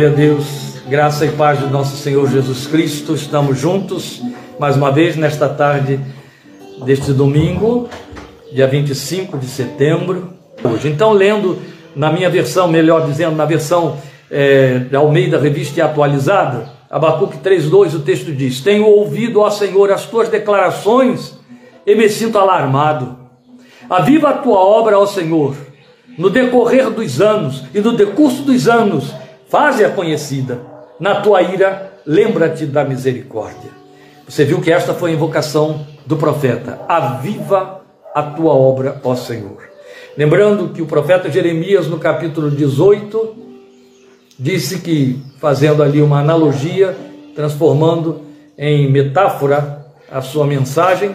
Glória a Deus, graça e paz do nosso Senhor Jesus Cristo. Estamos juntos mais uma vez nesta tarde deste domingo, dia 25 de setembro. Hoje, então, lendo na minha versão, melhor dizendo, na versão é, da Almeida Revista e Atualizada, Abacuque 3,2, o texto diz: Tenho ouvido, ó Senhor, as tuas declarações e me sinto alarmado. Aviva a tua obra, ó Senhor, no decorrer dos anos e no decurso dos anos faze-a conhecida. Na tua ira, lembra-te da misericórdia. Você viu que esta foi a invocação do profeta: Aviva a tua obra, ó Senhor. Lembrando que o profeta Jeremias, no capítulo 18, disse que, fazendo ali uma analogia, transformando em metáfora a sua mensagem,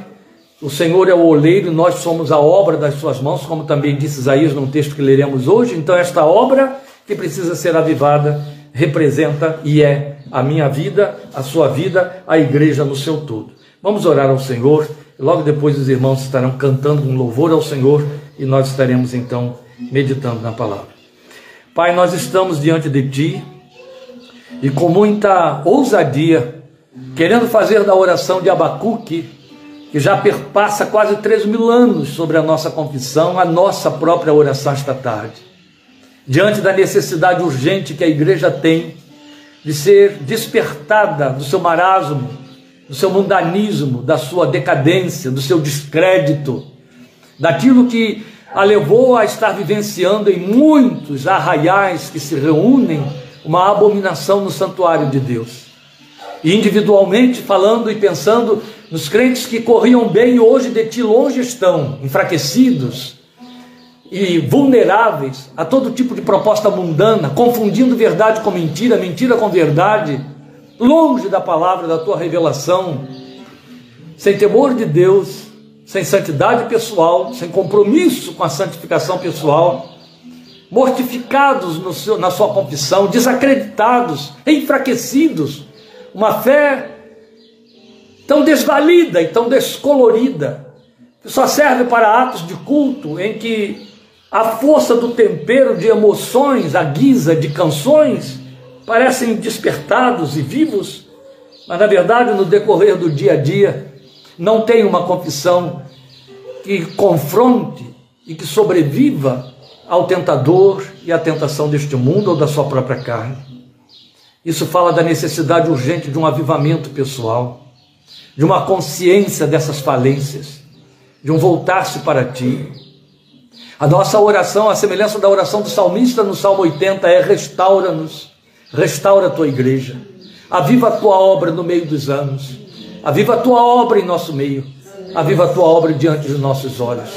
o Senhor é o oleiro, nós somos a obra das suas mãos, como também disse Isaías num texto que leremos hoje. Então, esta obra que precisa ser avivada, representa e é a minha vida, a sua vida, a igreja no seu todo. Vamos orar ao Senhor, logo depois os irmãos estarão cantando um louvor ao Senhor e nós estaremos então meditando na palavra. Pai, nós estamos diante de Ti e com muita ousadia, querendo fazer da oração de Abacuque, que já perpassa quase três mil anos sobre a nossa confissão, a nossa própria oração esta tarde diante da necessidade urgente que a igreja tem de ser despertada do seu marasmo, do seu mundanismo, da sua decadência, do seu descrédito, daquilo que a levou a estar vivenciando em muitos arraiais que se reúnem uma abominação no santuário de Deus. E individualmente falando e pensando nos crentes que corriam bem e hoje de ti longe estão, enfraquecidos, e vulneráveis a todo tipo de proposta mundana, confundindo verdade com mentira, mentira com verdade, longe da palavra da tua revelação, sem temor de Deus, sem santidade pessoal, sem compromisso com a santificação pessoal, mortificados seu, na sua confissão, desacreditados, enfraquecidos, uma fé tão desvalida e tão descolorida, que só serve para atos de culto em que a força do tempero de emoções, a guisa de canções, parecem despertados e vivos, mas na verdade, no decorrer do dia a dia, não tem uma confissão que confronte e que sobreviva ao tentador e à tentação deste mundo ou da sua própria carne. Isso fala da necessidade urgente de um avivamento pessoal, de uma consciência dessas falências, de um voltar-se para ti, a nossa oração, a semelhança da oração do salmista no Salmo 80, é: restaura-nos, restaura a tua igreja, aviva a tua obra no meio dos anos, aviva a tua obra em nosso meio, aviva a tua obra diante dos nossos olhos,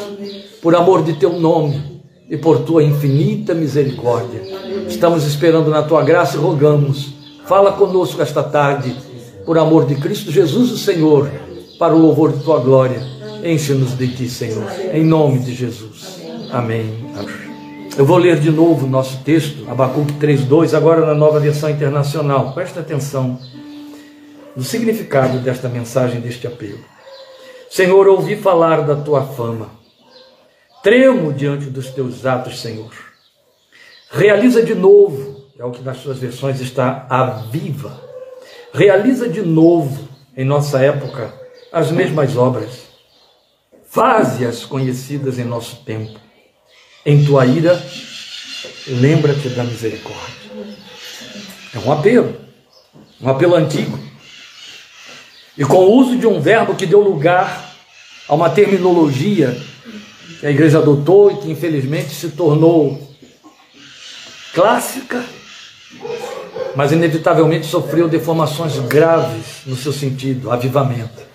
por amor de teu nome e por tua infinita misericórdia. Estamos esperando na tua graça e rogamos, fala conosco esta tarde, por amor de Cristo Jesus, o Senhor, para o louvor de tua glória. Enche-nos de ti, Senhor, em nome de Jesus. Amém. Eu vou ler de novo o nosso texto, Abacuque 3,2, agora na nova versão internacional. Presta atenção no significado desta mensagem, deste apelo. Senhor, ouvi falar da tua fama. Tremo diante dos teus atos, Senhor. Realiza de novo, é o que nas suas versões está, a viva. Realiza de novo, em nossa época, as mesmas obras. Faze-as conhecidas em nosso tempo em tua ira, lembra-te da misericórdia. É um apelo, um apelo antigo. E com o uso de um verbo que deu lugar a uma terminologia que a igreja adotou e que infelizmente se tornou clássica, mas inevitavelmente sofreu deformações graves no seu sentido, avivamento.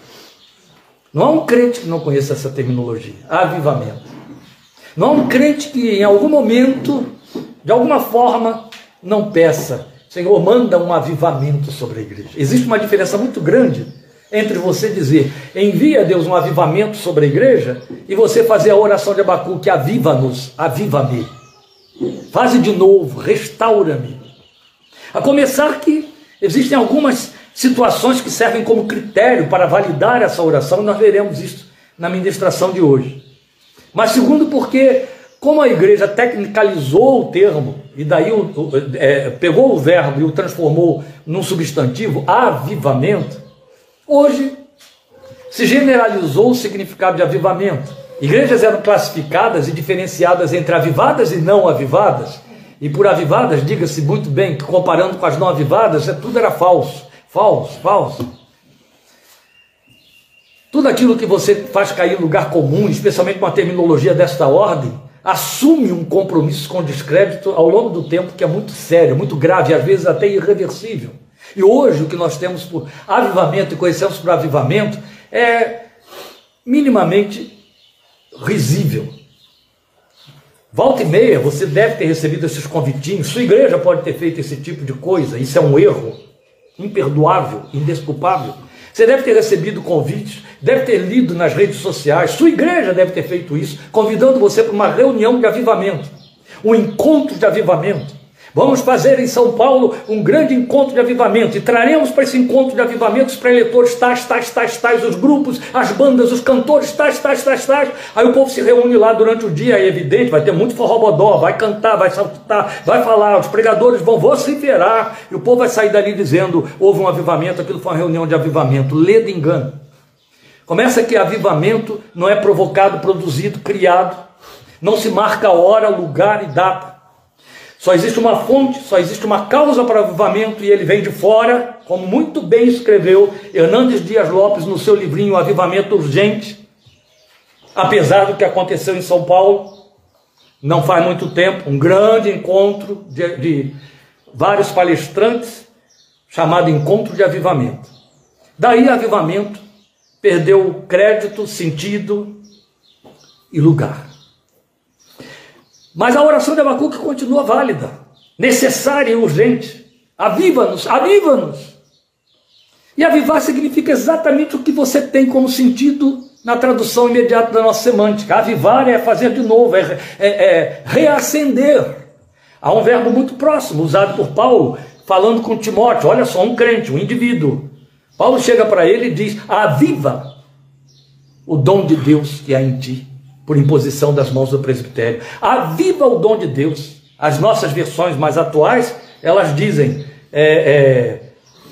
Não há um crente que não conheça essa terminologia, avivamento. Não há um crente que em algum momento, de alguma forma, não peça, Senhor, manda um avivamento sobre a igreja. Existe uma diferença muito grande entre você dizer, envia Deus um avivamento sobre a igreja, e você fazer a oração de Abacuque, aviva-nos, aviva-me. Faze de novo, restaura-me. A começar que existem algumas situações que servem como critério para validar essa oração, nós veremos isso na ministração de hoje. Mas segundo, porque, como a igreja tecnicalizou o termo, e daí o, o, é, pegou o verbo e o transformou num substantivo, avivamento, hoje se generalizou o significado de avivamento. Igrejas eram classificadas e diferenciadas entre avivadas e não avivadas. E por avivadas, diga-se muito bem, que comparando com as não avivadas, é, tudo era falso, falso, falso. Tudo aquilo que você faz cair em lugar comum, especialmente com a terminologia desta ordem, assume um compromisso com descrédito ao longo do tempo que é muito sério, muito grave, às vezes até irreversível. E hoje o que nós temos por avivamento e conhecemos por avivamento é minimamente risível. Volta e meia, você deve ter recebido esses convitinhos. Sua igreja pode ter feito esse tipo de coisa. Isso é um erro imperdoável, indesculpável. Você deve ter recebido convites, deve ter lido nas redes sociais. Sua igreja deve ter feito isso, convidando você para uma reunião de avivamento, um encontro de avivamento. Vamos fazer em São Paulo um grande encontro de avivamento e traremos para esse encontro de avivamento os preletores tais, tais, tais, tais, os grupos, as bandas, os cantores tais, tais, tais, tais. Aí o povo se reúne lá durante o dia, é evidente, vai ter muito forrobodó, vai cantar, vai saltar, vai falar, os pregadores vão vociferar e o povo vai sair dali dizendo: houve um avivamento, aquilo foi uma reunião de avivamento. Lê de engano. Começa que avivamento não é provocado, produzido, criado, não se marca hora, lugar e data. Só existe uma fonte, só existe uma causa para o avivamento e ele vem de fora, como muito bem escreveu Hernandes Dias Lopes no seu livrinho Avivamento Urgente. Apesar do que aconteceu em São Paulo, não faz muito tempo, um grande encontro de, de vários palestrantes, chamado Encontro de Avivamento. Daí, avivamento perdeu crédito, sentido e lugar. Mas a oração de Abacuque continua válida, necessária e urgente. Aviva-nos, aviva-nos. E avivar significa exatamente o que você tem como sentido na tradução imediata da nossa semântica. Avivar é fazer de novo, é, é, é reacender. Há um verbo muito próximo, usado por Paulo, falando com Timóteo. Olha só, um crente, um indivíduo. Paulo chega para ele e diz: Aviva o dom de Deus que há em ti por imposição das mãos do presbitério. Aviva o dom de Deus. As nossas versões mais atuais, elas dizem, é,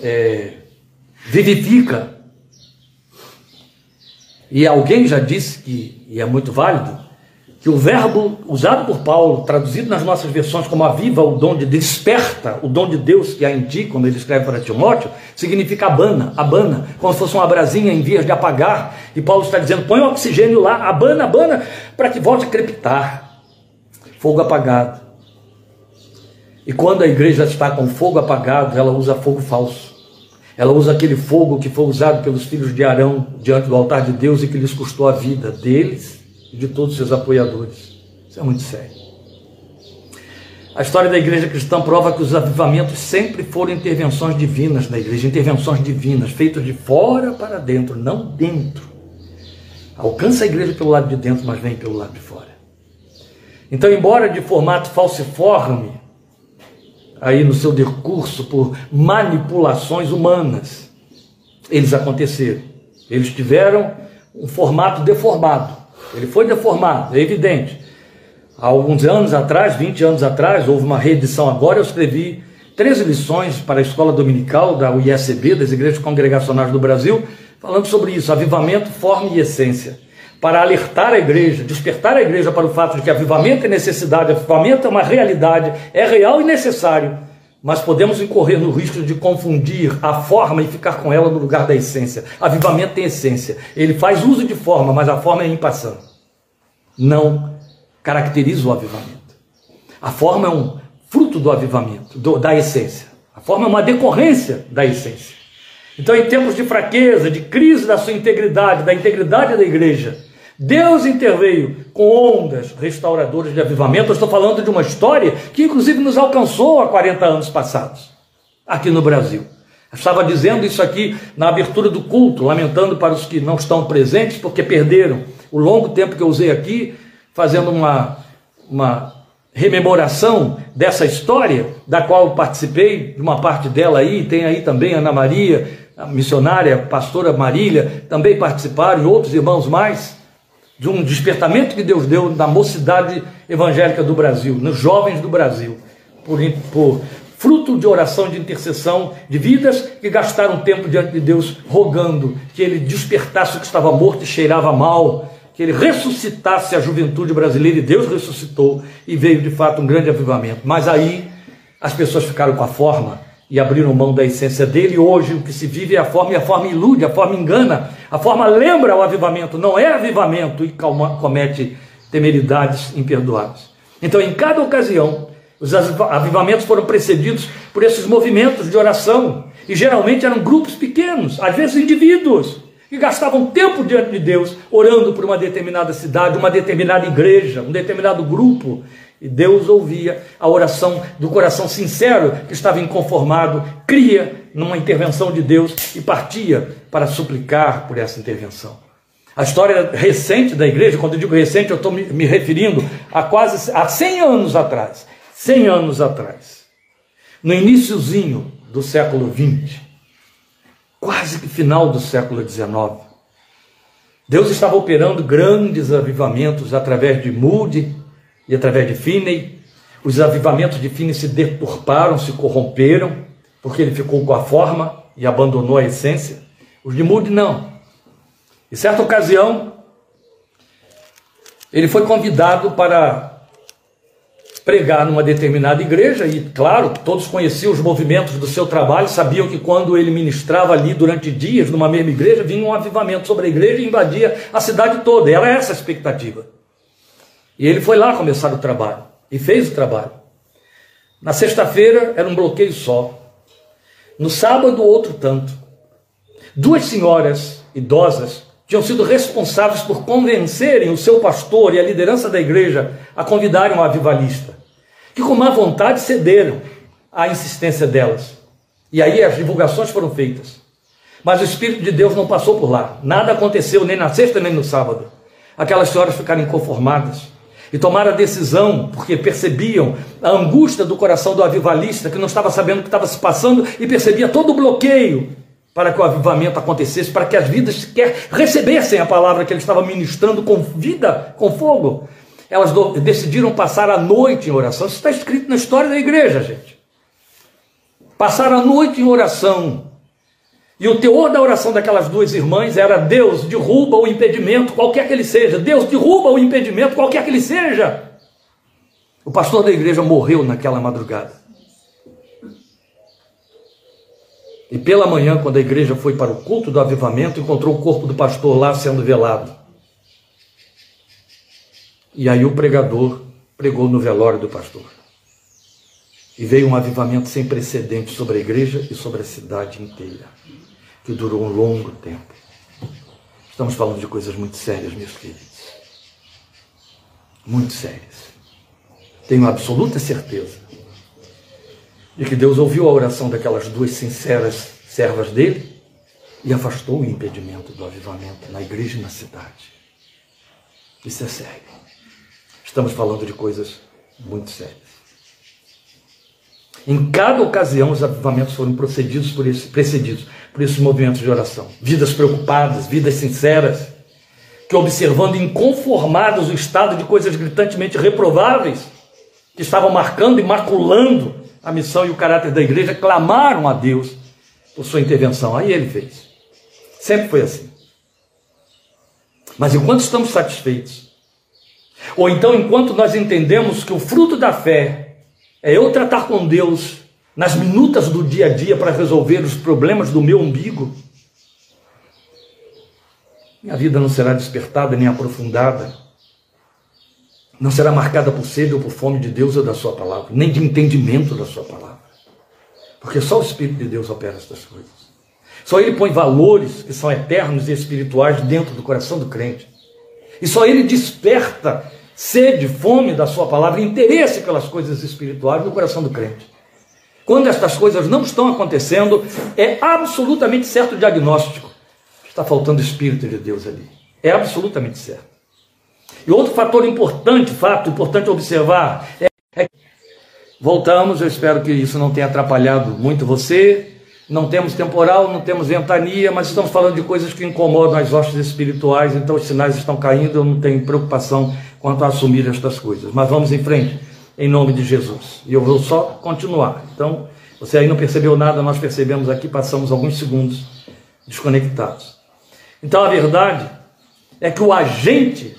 é, é, vivifica. E alguém já disse que, e é muito válido, que o verbo usado por Paulo, traduzido nas nossas versões como aviva o dom de desperta o dom de Deus que há em ti, quando ele escreve para Timóteo, significa abana, abana, como se fosse uma brasinha em vias de apagar. E Paulo está dizendo: põe o oxigênio lá, abana, abana, para que volte a crepitar. Fogo apagado. E quando a igreja está com fogo apagado, ela usa fogo falso. Ela usa aquele fogo que foi usado pelos filhos de Arão diante do altar de Deus e que lhes custou a vida deles e de todos os seus apoiadores. Isso é muito sério. A história da igreja cristã prova que os avivamentos sempre foram intervenções divinas na igreja, intervenções divinas, feitas de fora para dentro, não dentro. Alcança a igreja pelo lado de dentro, mas vem pelo lado de fora. Então, embora de formato falciforme, aí no seu decurso por manipulações humanas, eles aconteceram. Eles tiveram um formato deformado. Ele foi deformado, é evidente. Há alguns anos atrás, 20 anos atrás, houve uma reedição agora, eu escrevi 13 lições para a escola dominical da UISB, das Igrejas Congregacionais do Brasil, falando sobre isso, avivamento, forma e essência. Para alertar a igreja, despertar a igreja para o fato de que avivamento é necessidade, avivamento é uma realidade, é real e necessário, mas podemos incorrer no risco de confundir a forma e ficar com ela no lugar da essência. Avivamento tem essência. Ele faz uso de forma, mas a forma é impassão. Não caracteriza o avivamento. A forma é um fruto do avivamento, do, da essência. A forma é uma decorrência da essência. Então, em tempos de fraqueza, de crise da sua integridade, da integridade da igreja, Deus interveio com ondas restauradoras de avivamento. Eu estou falando de uma história que, inclusive, nos alcançou há 40 anos passados, aqui no Brasil. Eu estava dizendo isso aqui na abertura do culto, lamentando para os que não estão presentes, porque perderam o longo tempo que eu usei aqui, fazendo uma, uma rememoração dessa história, da qual participei, de uma parte dela aí, tem aí também Ana Maria, a missionária, a pastora Marília, também participaram, e outros irmãos mais de um despertamento que Deus deu na mocidade evangélica do Brasil, nos jovens do Brasil. por, por fruto de oração, de intercessão, de vidas que gastaram tempo diante de Deus rogando que ele despertasse o que estava morto e cheirava mal, que ele ressuscitasse a juventude brasileira e Deus ressuscitou e veio de fato um grande avivamento. Mas aí as pessoas ficaram com a forma e abriram mão da essência dele. Hoje o que se vive é a forma e a forma ilude, a forma engana, a forma lembra o avivamento, não é avivamento e comete temeridades imperdoáveis. Então, em cada ocasião, os avivamentos foram precedidos por esses movimentos de oração, e geralmente eram grupos pequenos, às vezes indivíduos, que gastavam tempo diante de Deus, orando por uma determinada cidade, uma determinada igreja, um determinado grupo, e Deus ouvia a oração do coração sincero que estava inconformado, cria numa intervenção de Deus e partia para suplicar por essa intervenção. A história recente da igreja, quando eu digo recente, eu estou me referindo a quase a 100 anos atrás. 100 anos atrás. No iníciozinho do século 20, quase que final do século 19, Deus estava operando grandes avivamentos através de Moody e através de Finney. Os avivamentos de Finney se deturparam, se corromperam, porque ele ficou com a forma e abandonou a essência. Os de Moody não. Em certa ocasião, ele foi convidado para pregar numa determinada igreja e, claro, todos conheciam os movimentos do seu trabalho, sabiam que quando ele ministrava ali durante dias numa mesma igreja, vinha um avivamento sobre a igreja e invadia a cidade toda. Era essa a expectativa. E ele foi lá começar o trabalho e fez o trabalho. Na sexta-feira era um bloqueio só. No sábado, outro tanto. Duas senhoras idosas tinham sido responsáveis por convencerem o seu pastor e a liderança da igreja a convidarem um avivalista, que com má vontade cederam à insistência delas. E aí as divulgações foram feitas. Mas o Espírito de Deus não passou por lá. Nada aconteceu nem na sexta nem no sábado. Aquelas senhoras ficaram inconformadas e tomaram a decisão porque percebiam a angústia do coração do avivalista que não estava sabendo o que estava se passando e percebia todo o bloqueio para que o avivamento acontecesse, para que as vidas sequer recebessem a palavra que ele estava ministrando com vida, com fogo. Elas decidiram passar a noite em oração. Isso está escrito na história da igreja, gente. Passar a noite em oração. E o teor da oração daquelas duas irmãs era: Deus derruba o impedimento, qualquer que ele seja. Deus derruba o impedimento, qualquer que ele seja. O pastor da igreja morreu naquela madrugada. E pela manhã, quando a igreja foi para o culto do avivamento, encontrou o corpo do pastor lá sendo velado. E aí o pregador pregou no velório do pastor. E veio um avivamento sem precedentes sobre a igreja e sobre a cidade inteira, que durou um longo tempo. Estamos falando de coisas muito sérias, meus queridos. Muito sérias. Tenho absoluta certeza de que Deus ouviu a oração daquelas duas sinceras servas dele e afastou o impedimento do avivamento na igreja e na cidade. Isso é sério. Estamos falando de coisas muito sérias. Em cada ocasião, os avivamentos foram procedidos por esse, precedidos por esses movimentos de oração. Vidas preocupadas, vidas sinceras, que observando inconformados o estado de coisas gritantemente reprováveis, que estavam marcando e maculando a missão e o caráter da igreja, clamaram a Deus por sua intervenção. Aí ele fez. Sempre foi assim. Mas enquanto estamos satisfeitos, ou então enquanto nós entendemos que o fruto da fé é eu tratar com Deus nas minutas do dia a dia para resolver os problemas do meu umbigo, minha vida não será despertada nem aprofundada não será marcada por sede ou por fome de Deus ou da Sua palavra, nem de entendimento da Sua palavra. Porque só o Espírito de Deus opera estas coisas. Só Ele põe valores que são eternos e espirituais dentro do coração do crente. E só Ele desperta sede, fome da Sua palavra, interesse pelas coisas espirituais no coração do crente. Quando estas coisas não estão acontecendo, é absolutamente certo o diagnóstico. Está faltando Espírito de Deus ali. É absolutamente certo. E outro fator importante, fato importante observar, é voltamos, eu espero que isso não tenha atrapalhado muito você. Não temos temporal, não temos ventania, mas estamos falando de coisas que incomodam as hostes espirituais, então os sinais estão caindo, eu não tenho preocupação quanto a assumir estas coisas. Mas vamos em frente. em nome de Jesus. E eu vou só continuar. Então, você aí não percebeu nada, nós percebemos aqui, passamos alguns segundos desconectados. Então, a verdade é que o agente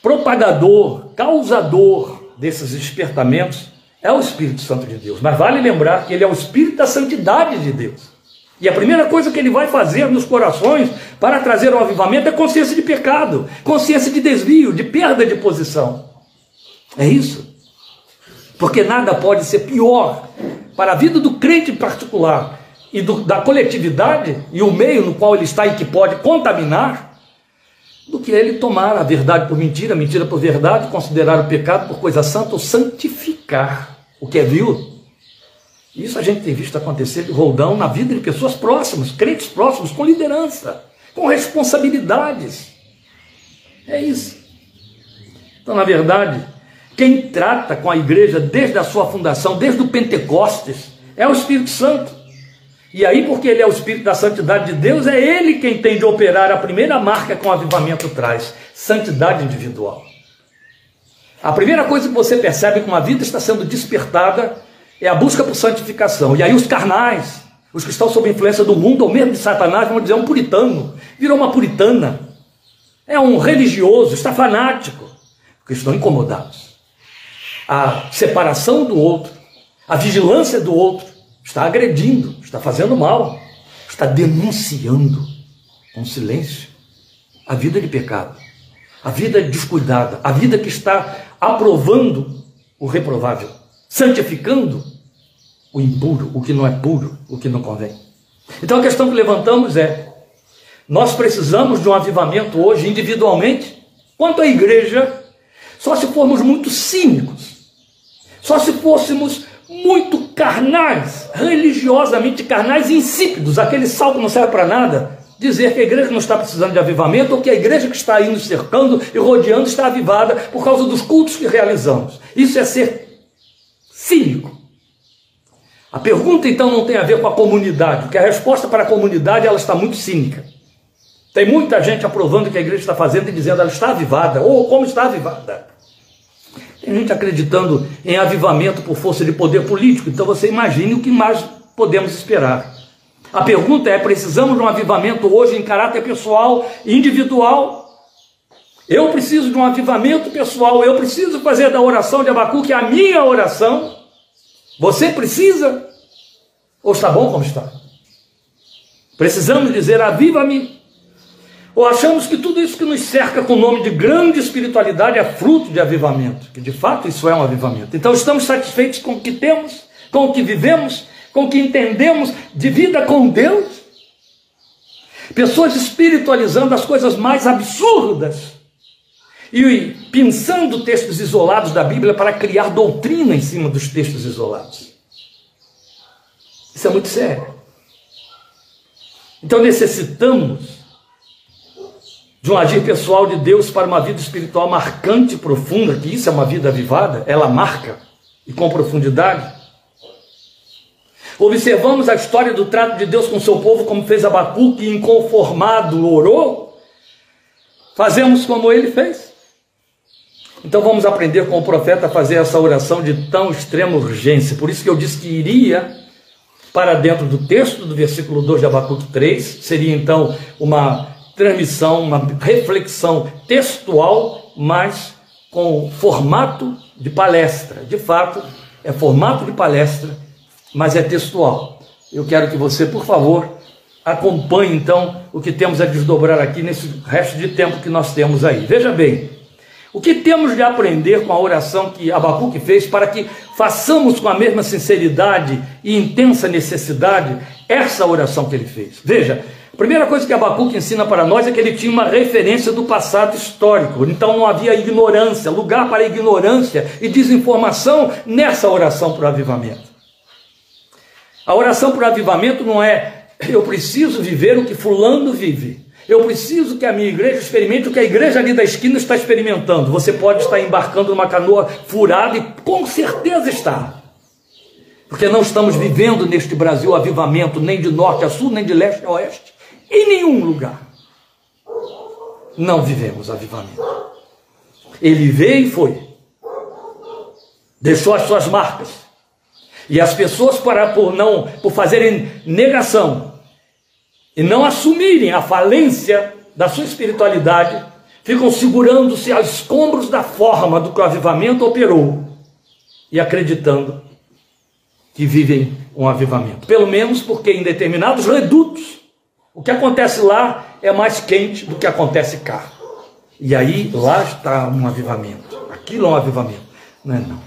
propagador, causador desses despertamentos é o Espírito Santo de Deus. Mas vale lembrar que ele é o Espírito da santidade de Deus. E a primeira coisa que ele vai fazer nos corações para trazer o avivamento é consciência de pecado, consciência de desvio, de perda de posição. É isso. Porque nada pode ser pior para a vida do crente em particular e do, da coletividade e o meio no qual ele está e que pode contaminar do que ele tomar a verdade por mentira, a mentira por verdade, considerar o pecado por coisa santa ou santificar o que é vil isso a gente tem visto acontecer de roldão na vida de pessoas próximas, crentes próximos, com liderança, com responsabilidades. É isso. Então, na verdade, quem trata com a igreja desde a sua fundação, desde o Pentecostes, é o Espírito Santo. E aí, porque ele é o Espírito da santidade de Deus, é ele quem tem de operar a primeira marca que o avivamento traz: santidade individual. A primeira coisa que você percebe que uma vida está sendo despertada é a busca por santificação. E aí os carnais, os que estão sob influência do mundo, ou mesmo de Satanás, vão dizer, é um puritano, virou uma puritana, é um religioso, está fanático, porque estão incomodados. A separação do outro, a vigilância do outro, está agredindo, está fazendo mal, está denunciando com silêncio a vida de pecado, a vida descuidada, a vida que está aprovando o reprovável santificando o impuro, o que não é puro, o que não convém. Então a questão que levantamos é: nós precisamos de um avivamento hoje individualmente, quanto à igreja, só se formos muito cínicos, só se fôssemos muito carnais, religiosamente carnais e insípidos, aquele sal que não serve para nada, dizer que a igreja não está precisando de avivamento ou que a igreja que está aí nos cercando e rodeando está avivada por causa dos cultos que realizamos. Isso é ser cínico. A pergunta então não tem a ver com a comunidade, porque a resposta para a comunidade ela está muito cínica. Tem muita gente aprovando o que a igreja está fazendo e dizendo ela está avivada, ou como está avivada. Tem gente acreditando em avivamento por força de poder político, então você imagine o que mais podemos esperar. A pergunta é: precisamos de um avivamento hoje em caráter pessoal, individual? Eu preciso de um avivamento pessoal, eu preciso fazer da oração de Abacuque a minha oração. Você precisa? Ou está bom como está? Precisamos dizer: aviva-me. Ou achamos que tudo isso que nos cerca com o nome de grande espiritualidade é fruto de avivamento, que de fato isso é um avivamento. Então estamos satisfeitos com o que temos, com o que vivemos, com o que entendemos de vida com Deus? Pessoas espiritualizando as coisas mais absurdas e pensando textos isolados da Bíblia para criar doutrina em cima dos textos isolados. Isso é muito sério. Então necessitamos de um agir pessoal de Deus para uma vida espiritual marcante e profunda, que isso é uma vida avivada, ela marca e com profundidade. Observamos a história do trato de Deus com o seu povo, como fez Abacuque, inconformado orou. Fazemos como ele fez. Então vamos aprender com o profeta a fazer essa oração de tão extrema urgência. Por isso que eu disse que iria para dentro do texto do versículo 2 de Abacuque 3, seria então uma transmissão, uma reflexão textual, mas com formato de palestra. De fato, é formato de palestra, mas é textual. Eu quero que você, por favor, acompanhe então o que temos a desdobrar aqui nesse resto de tempo que nós temos aí. Veja bem, o que temos de aprender com a oração que Abacuque fez para que façamos com a mesma sinceridade e intensa necessidade essa oração que ele fez? Veja, primeira coisa que Abacuque ensina para nós é que ele tinha uma referência do passado histórico, então não havia ignorância, lugar para ignorância e desinformação nessa oração para o avivamento. A oração para o avivamento não é eu preciso viver o que Fulano vive. Eu preciso que a minha igreja experimente o que a igreja ali da esquina está experimentando. Você pode estar embarcando numa canoa furada e com certeza está. Porque não estamos vivendo neste Brasil avivamento, nem de norte a sul, nem de leste a oeste, em nenhum lugar. Não vivemos avivamento. Ele veio e foi. deixou as suas marcas. E as pessoas, para, por não, por fazerem negação e não assumirem a falência da sua espiritualidade, ficam segurando-se aos escombros da forma do que o avivamento operou e acreditando que vivem um avivamento. Pelo menos porque em determinados redutos, o que acontece lá é mais quente do que acontece cá. E aí lá está um avivamento. Aquilo é um avivamento. Não é não.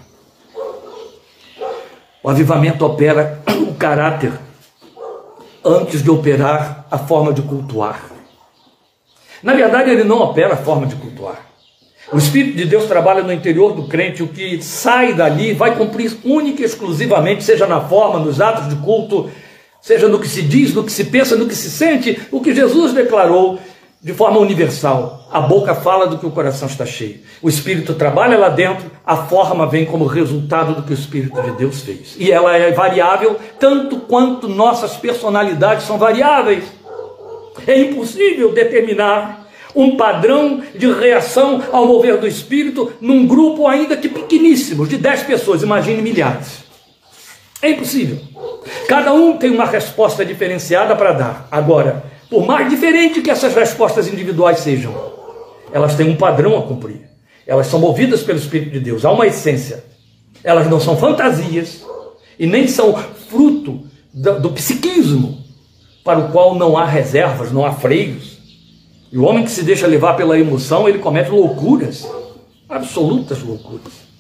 O avivamento opera o caráter antes de operar a forma de cultuar. Na verdade, ele não opera a forma de cultuar. O Espírito de Deus trabalha no interior do crente, o que sai dali vai cumprir única e exclusivamente, seja na forma, nos atos de culto, seja no que se diz, no que se pensa, no que se sente, o que Jesus declarou de forma universal. A boca fala do que o coração está cheio. O Espírito trabalha lá dentro, a forma vem como resultado do que o Espírito de Deus fez. E ela é variável tanto quanto nossas personalidades são variáveis. É impossível determinar um padrão de reação ao mover do Espírito num grupo ainda que pequeníssimo, de 10 pessoas, imagine milhares. É impossível. Cada um tem uma resposta diferenciada para dar. Agora, por mais diferente que essas respostas individuais sejam, elas têm um padrão a cumprir. Elas são movidas pelo Espírito de Deus. Há uma essência. Elas não são fantasias e nem são fruto do, do psiquismo para o qual não há reservas, não há freios. E o homem que se deixa levar pela emoção, ele comete loucuras, absolutas loucuras.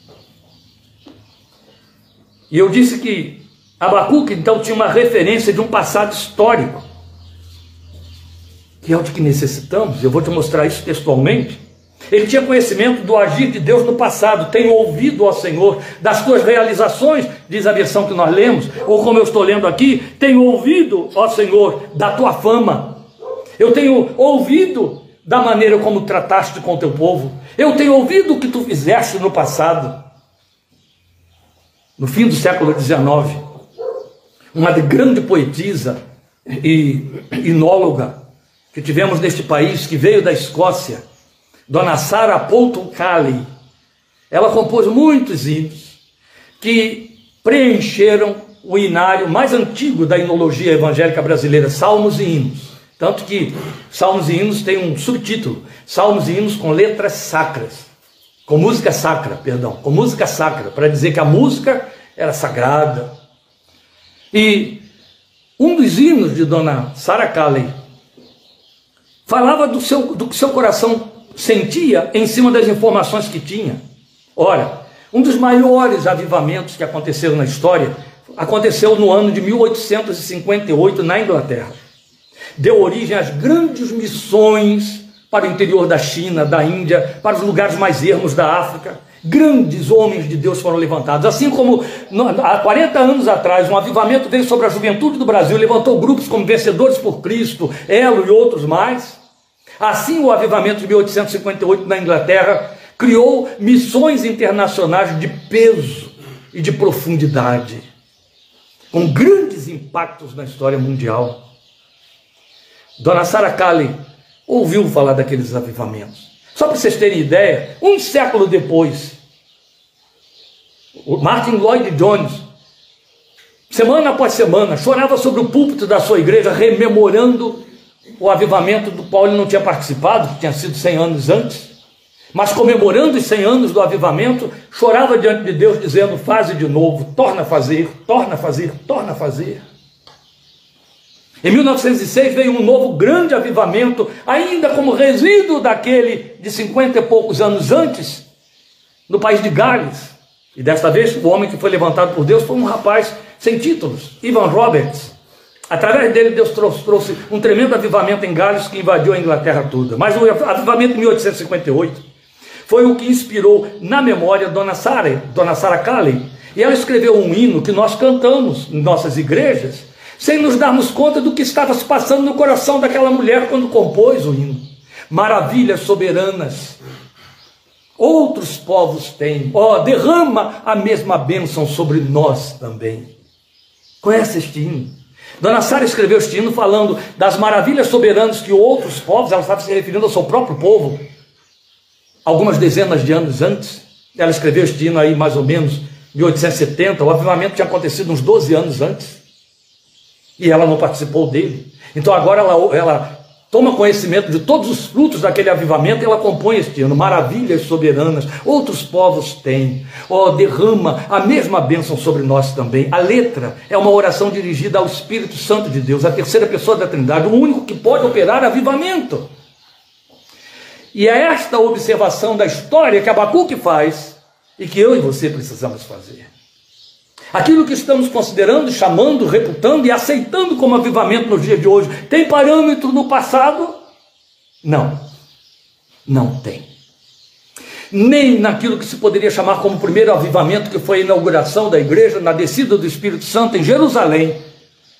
E eu disse que Abacuque então tinha uma referência de um passado histórico que é o de que necessitamos, eu vou te mostrar isso textualmente. Ele tinha conhecimento do agir de Deus no passado, tem ouvido ao Senhor das tuas realizações, diz a versão que nós lemos, ou como eu estou lendo aqui, tenho ouvido, ó Senhor, da tua fama. Eu tenho ouvido da maneira como trataste com o teu povo. Eu tenho ouvido o que tu fizeste no passado. No fim do século XIX, uma grande poetisa e inóloga, que tivemos neste país, que veio da Escócia, Dona Sara Poutucali, ela compôs muitos hinos que preencheram o inário mais antigo da inologia evangélica brasileira, Salmos e Hinos. Tanto que Salmos e Hinos tem um subtítulo: Salmos e Hinos com letras sacras, com música sacra, perdão, com música sacra, para dizer que a música era sagrada. E um dos hinos de Dona Sara Calley falava do, seu, do que seu coração sentia em cima das informações que tinha. Ora, um dos maiores avivamentos que aconteceram na história aconteceu no ano de 1858 na Inglaterra. Deu origem às grandes missões para o interior da China, da Índia, para os lugares mais ermos da África. Grandes homens de Deus foram levantados. Assim como há 40 anos atrás, um avivamento veio sobre a juventude do Brasil, levantou grupos como Vencedores por Cristo, Elo e outros mais. Assim, o avivamento de 1858 na Inglaterra criou missões internacionais de peso e de profundidade, com grandes impactos na história mundial. Dona Sarah Calley ouviu falar daqueles avivamentos. Só para vocês terem ideia, um século depois, Martin Lloyd Jones, semana após semana, chorava sobre o púlpito da sua igreja, rememorando o avivamento do qual ele não tinha participado, que tinha sido 100 anos antes, mas comemorando os 100 anos do avivamento, chorava diante de Deus, dizendo: Faze de novo, torna a fazer, torna a fazer, torna a fazer. Em 1906 veio um novo grande avivamento, ainda como resíduo daquele de 50 e poucos anos antes, no país de Gales. E desta vez, o homem que foi levantado por Deus foi um rapaz sem títulos, Ivan Roberts. Através dele, Deus trouxe, trouxe, um tremendo avivamento em Gales que invadiu a Inglaterra toda. Mas o avivamento de 1858 foi o que inspirou na memória Dona Sara, Dona Sara Calley. E ela escreveu um hino que nós cantamos em nossas igrejas, sem nos darmos conta do que estava se passando no coração daquela mulher quando compôs o hino. Maravilhas soberanas. Outros povos têm. Ó, oh, derrama a mesma bênção sobre nós também. Conhece este hino? Dona Sara escreveu este hino falando das maravilhas soberanas que outros povos, ela estava se referindo ao seu próprio povo, algumas dezenas de anos antes. Ela escreveu este hino aí mais ou menos 1870, o avivamento tinha acontecido uns 12 anos antes. E ela não participou dele. Então agora ela, ela toma conhecimento de todos os frutos daquele avivamento ela compõe este ano maravilhas soberanas. Outros povos têm. Oh, derrama a mesma bênção sobre nós também. A letra é uma oração dirigida ao Espírito Santo de Deus, a terceira pessoa da Trindade, o único que pode operar avivamento. E é esta observação da história que Abacuque faz e que eu e você precisamos fazer. Aquilo que estamos considerando, chamando, reputando e aceitando como avivamento nos dias de hoje, tem parâmetro no passado? Não, não tem. Nem naquilo que se poderia chamar como primeiro avivamento, que foi a inauguração da igreja, na descida do Espírito Santo em Jerusalém,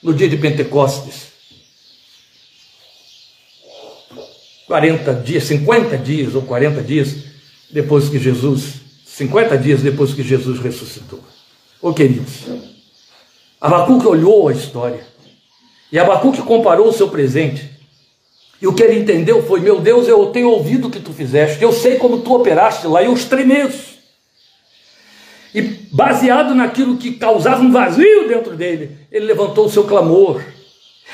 no dia de Pentecostes. 40 dias, 50 dias ou 40 dias depois que Jesus, 50 dias depois que Jesus ressuscitou. Ô queridos, Abacuque olhou a história e Abacuque comparou o seu presente. E o que ele entendeu foi: Meu Deus, eu tenho ouvido o que tu fizeste, eu sei como tu operaste lá, e eu estremeço. E baseado naquilo que causava um vazio dentro dele, ele levantou o seu clamor.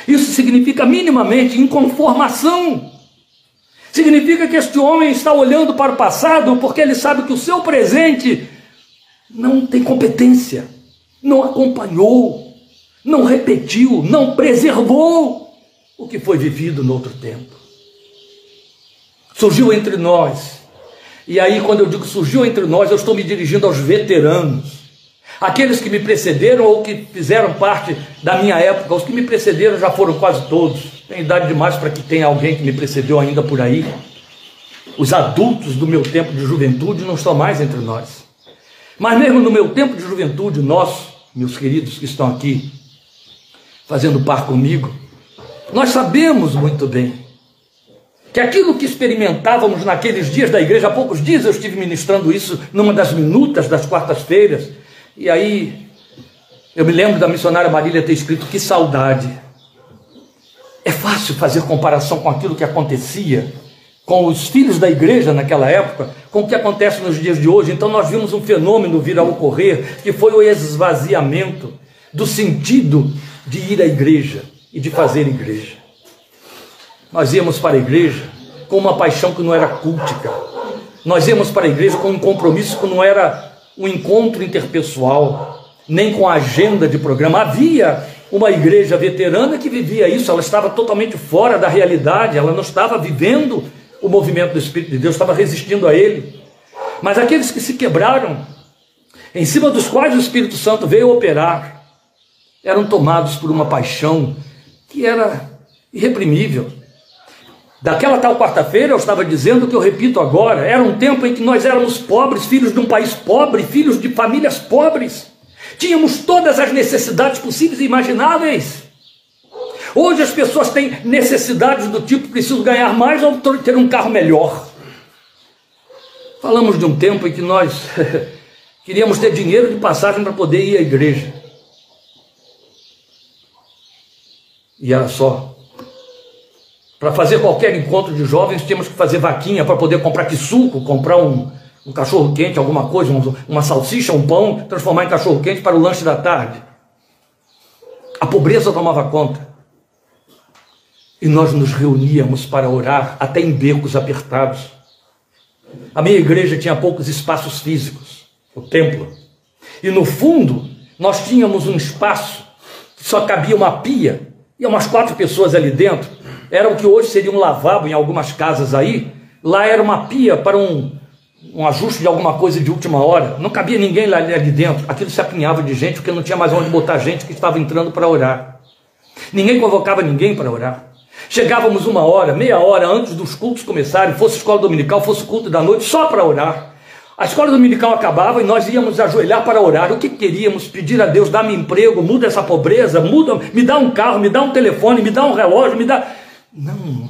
Isso significa minimamente inconformação. Significa que este homem está olhando para o passado porque ele sabe que o seu presente não tem competência, não acompanhou, não repetiu, não preservou o que foi vivido no outro tempo. Surgiu entre nós, e aí, quando eu digo surgiu entre nós, eu estou me dirigindo aos veteranos, aqueles que me precederam ou que fizeram parte da minha época, os que me precederam já foram quase todos. Tem idade demais para que tenha alguém que me precedeu ainda por aí. Os adultos do meu tempo de juventude não estão mais entre nós. Mas mesmo no meu tempo de juventude, nós, meus queridos que estão aqui, fazendo par comigo, nós sabemos muito bem que aquilo que experimentávamos naqueles dias da igreja, há poucos dias eu estive ministrando isso numa das minutas das quartas-feiras, e aí eu me lembro da missionária Marília ter escrito: Que saudade. É fácil fazer comparação com aquilo que acontecia com os filhos da igreja naquela época, com o que acontece nos dias de hoje. Então nós vimos um fenômeno vir a ocorrer, que foi o esvaziamento do sentido de ir à igreja e de fazer igreja. Nós íamos para a igreja com uma paixão que não era cultica. Nós íamos para a igreja com um compromisso que não era um encontro interpessoal, nem com a agenda de programa. Havia uma igreja veterana que vivia isso, ela estava totalmente fora da realidade, ela não estava vivendo o movimento do Espírito de Deus, estava resistindo a ele. Mas aqueles que se quebraram, em cima dos quais o Espírito Santo veio operar, eram tomados por uma paixão que era irreprimível. Daquela tal quarta-feira eu estava dizendo que eu repito agora, era um tempo em que nós éramos pobres, filhos de um país pobre, filhos de famílias pobres. Tínhamos todas as necessidades possíveis e imagináveis. Hoje as pessoas têm necessidades do tipo preciso ganhar mais ou ter um carro melhor. Falamos de um tempo em que nós queríamos ter dinheiro de passagem para poder ir à igreja. E era só. Para fazer qualquer encontro de jovens, tínhamos que fazer vaquinha para poder comprar que suco, comprar um, um cachorro quente, alguma coisa, uma salsicha, um pão, transformar em cachorro quente para o lanche da tarde. A pobreza tomava conta. E nós nos reuníamos para orar até em becos apertados. A minha igreja tinha poucos espaços físicos, o templo. E no fundo, nós tínhamos um espaço que só cabia uma pia e umas quatro pessoas ali dentro. Era o que hoje seria um lavabo em algumas casas aí. Lá era uma pia para um, um ajuste de alguma coisa de última hora. Não cabia ninguém lá ali dentro. Aquilo se apinhava de gente porque não tinha mais onde botar gente que estava entrando para orar. Ninguém convocava ninguém para orar. Chegávamos uma hora, meia hora antes dos cultos começarem, fosse escola dominical, fosse culto da noite, só para orar. A escola dominical acabava e nós íamos ajoelhar para orar. O que queríamos? Pedir a Deus, dá-me emprego, muda essa pobreza, muda, me dá um carro, me dá um telefone, me dá um relógio, me dá. Não,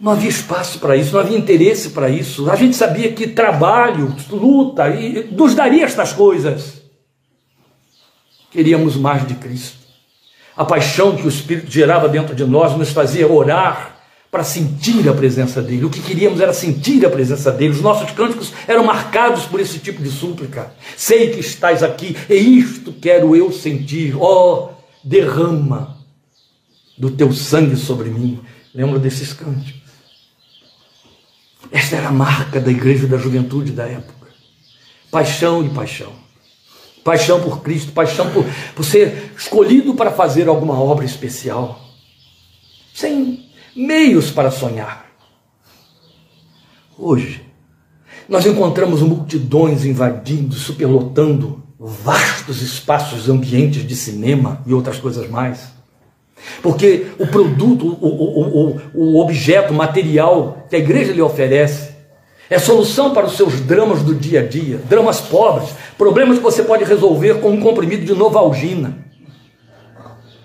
não havia espaço para isso, não havia interesse para isso. A gente sabia que trabalho, luta, e nos daria estas coisas. Queríamos mais de Cristo. A paixão que o Espírito gerava dentro de nós nos fazia orar para sentir a presença dele. O que queríamos era sentir a presença dele. Os nossos cânticos eram marcados por esse tipo de súplica. Sei que estás aqui, e isto quero eu sentir. Ó, oh, derrama do teu sangue sobre mim. Lembra desses cânticos? Esta era a marca da igreja da juventude da época. Paixão e paixão. Paixão por Cristo, paixão por, por ser escolhido para fazer alguma obra especial. Sem meios para sonhar. Hoje, nós encontramos multidões invadindo, superlotando vastos espaços, ambientes de cinema e outras coisas mais. Porque o produto, o, o, o, o objeto material que a igreja lhe oferece é solução para os seus dramas do dia a dia, dramas pobres, problemas que você pode resolver com um comprimido de novalgina.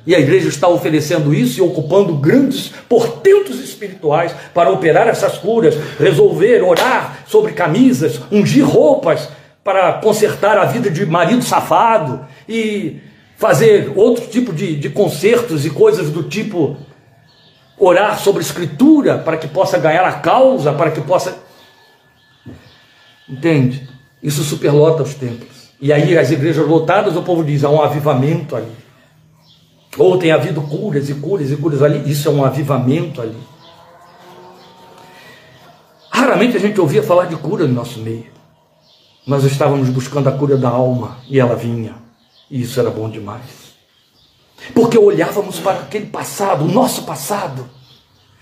E a igreja está oferecendo isso e ocupando grandes portentos espirituais para operar essas curas, resolver, orar sobre camisas, ungir roupas para consertar a vida de marido safado e fazer outro tipo de, de concertos e coisas do tipo orar sobre escritura para que possa ganhar a causa, para que possa. Entende? Isso superlota os templos. E aí as igrejas lotadas, o povo diz, há um avivamento ali. Ou tem havido curas e curas e curas ali. Isso é um avivamento ali. Raramente a gente ouvia falar de cura no nosso meio. Nós estávamos buscando a cura da alma e ela vinha. E isso era bom demais. Porque olhávamos para aquele passado, o nosso passado,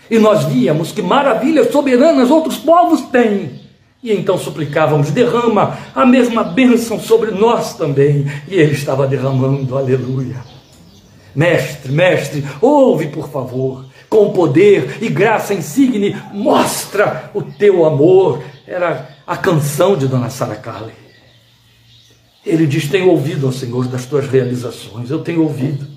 e nós víamos que maravilhas soberanas outros povos têm. E então suplicávamos: derrama a mesma bênção sobre nós também. E ele estava derramando, aleluia. Mestre, mestre, ouve por favor, com poder e graça insigne, mostra o teu amor. Era a canção de Dona Sara Carley. Ele diz: Tenho ouvido, ó Senhor, das tuas realizações, eu tenho ouvido.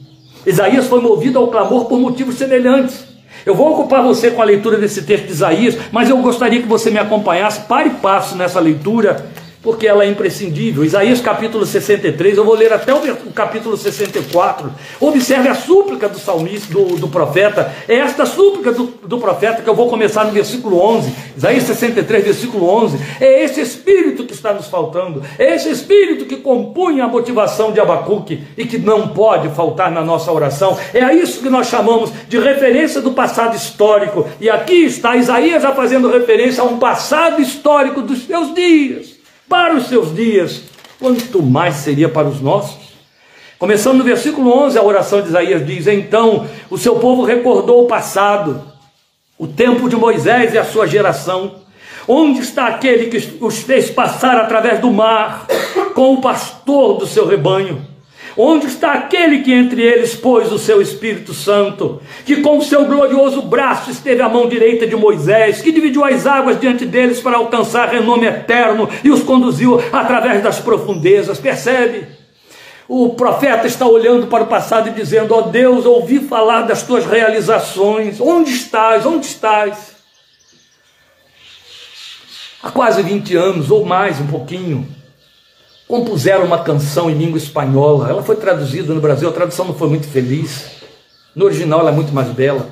Isaías foi movido ao clamor por motivos semelhantes. Eu vou ocupar você com a leitura desse texto de Isaías, mas eu gostaria que você me acompanhasse, pare e passo nessa leitura porque ela é imprescindível. Isaías capítulo 63, eu vou ler até o capítulo 64. Observe a súplica do salmista, do, do profeta. É esta súplica do, do, profeta que eu vou começar no versículo 11. Isaías 63, versículo 11. É esse espírito que está nos faltando. É esse espírito que compunha a motivação de Abacuque e que não pode faltar na nossa oração. É a isso que nós chamamos de referência do passado histórico. E aqui está Isaías já fazendo referência a um passado histórico dos seus dias para os seus dias, quanto mais seria para os nossos. Começando no versículo 11, a oração de Isaías diz: Então o seu povo recordou o passado, o tempo de Moisés e a sua geração. Onde está aquele que os fez passar através do mar, com o pastor do seu rebanho? Onde está aquele que entre eles pôs o seu Espírito Santo, que com o seu glorioso braço esteve à mão direita de Moisés, que dividiu as águas diante deles para alcançar renome eterno e os conduziu através das profundezas? Percebe? O profeta está olhando para o passado e dizendo: Ó oh Deus, ouvi falar das tuas realizações. Onde estás? Onde estás? Há quase 20 anos ou mais, um pouquinho, compuseram uma canção em língua espanhola. Ela foi traduzida no Brasil, a tradução não foi muito feliz. No original ela é muito mais bela.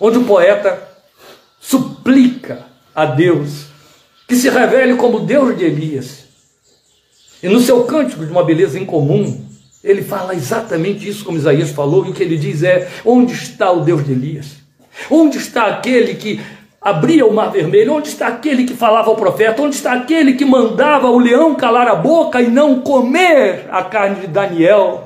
Onde o poeta suplica a Deus que se revele como Deus de Elias. E no seu cântico de uma beleza incomum, ele fala exatamente isso como Isaías falou, e o que ele diz é: onde está o Deus de Elias? Onde está aquele que abria o mar vermelho? Onde está aquele que falava ao profeta? Onde está aquele que mandava o leão calar a boca e não comer a carne de Daniel?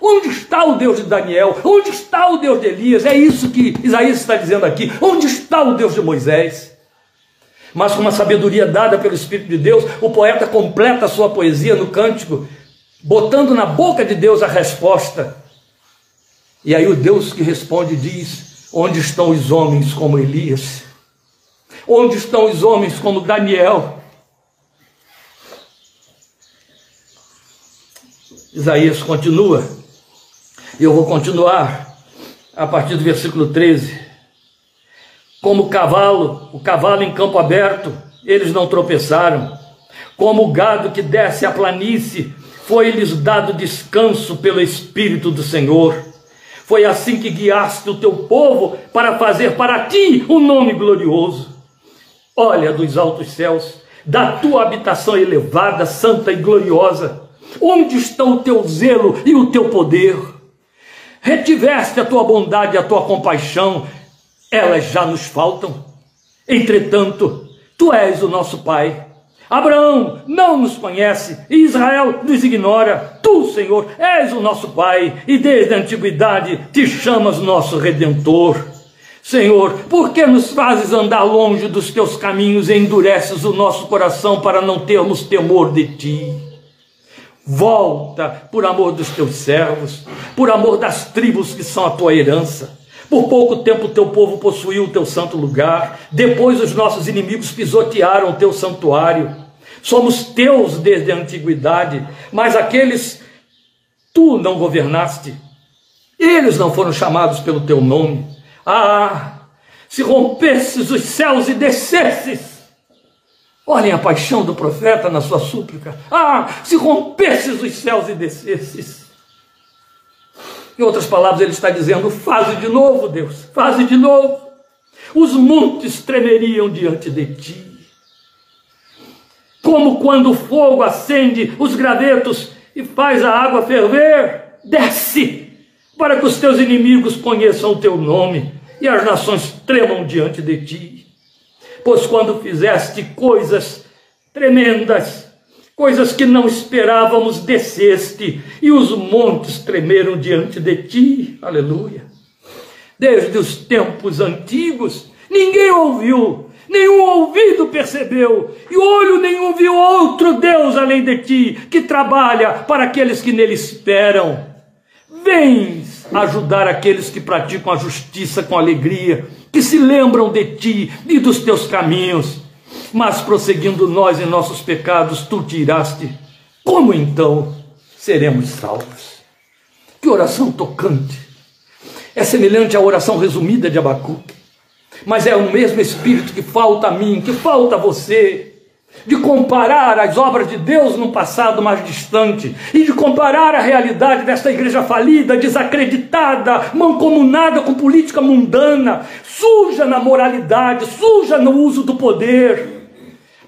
Onde está o Deus de Daniel? Onde está o Deus de Elias? É isso que Isaías está dizendo aqui. Onde está o Deus de Moisés? Mas com uma sabedoria dada pelo Espírito de Deus, o poeta completa a sua poesia no cântico, botando na boca de Deus a resposta. E aí o Deus que responde diz: Onde estão os homens como Elias? Onde estão os homens como Daniel? Isaías continua, eu vou continuar a partir do versículo 13. Como cavalo, o cavalo em campo aberto, eles não tropeçaram. Como o gado que desce a planície, foi-lhes dado descanso pelo Espírito do Senhor. Foi assim que guiaste o teu povo para fazer para ti um nome glorioso. Olha dos altos céus, da tua habitação elevada, santa e gloriosa, onde estão o teu zelo e o teu poder? Retiveste a tua bondade e a tua compaixão, elas já nos faltam. Entretanto, tu és o nosso Pai. Abraão não nos conhece e Israel nos ignora. Tu, Senhor, és o nosso Pai e desde a antiguidade te chamas nosso Redentor. Senhor, por que nos fazes andar longe dos teus caminhos e endureces o nosso coração para não termos temor de ti? Volta por amor dos teus servos, por amor das tribos que são a tua herança. Por pouco tempo teu povo possuiu o teu santo lugar, depois os nossos inimigos pisotearam o teu santuário. Somos teus desde a antiguidade, mas aqueles tu não governaste. Eles não foram chamados pelo teu nome. Ah, se rompesses os céus e descesses. Olhem a paixão do profeta na sua súplica. Ah, se rompesses os céus e descesses. Em outras palavras, ele está dizendo: faze de novo, Deus, faze de novo. Os montes tremeriam diante de ti. Como quando o fogo acende os gravetos e faz a água ferver, desce para que os teus inimigos conheçam o teu nome e as nações tremam diante de ti. Pois quando fizeste coisas tremendas, coisas que não esperávamos, desceste e os montes tremeram diante de ti. Aleluia. Desde os tempos antigos, ninguém ouviu, nenhum ouvido percebeu, e olho nenhum viu outro Deus além de ti, que trabalha para aqueles que nele esperam. Vens ajudar aqueles que praticam a justiça com alegria, que se lembram de ti e dos teus caminhos. Mas prosseguindo nós em nossos pecados, tu tiraste. Como então seremos salvos? Que oração tocante! É semelhante à oração resumida de Abacuque, mas é o mesmo Espírito que falta a mim, que falta a você, de comparar as obras de Deus num passado mais distante e de comparar a realidade desta igreja falida, desacreditada, mancomunada com política mundana, suja na moralidade, suja no uso do poder,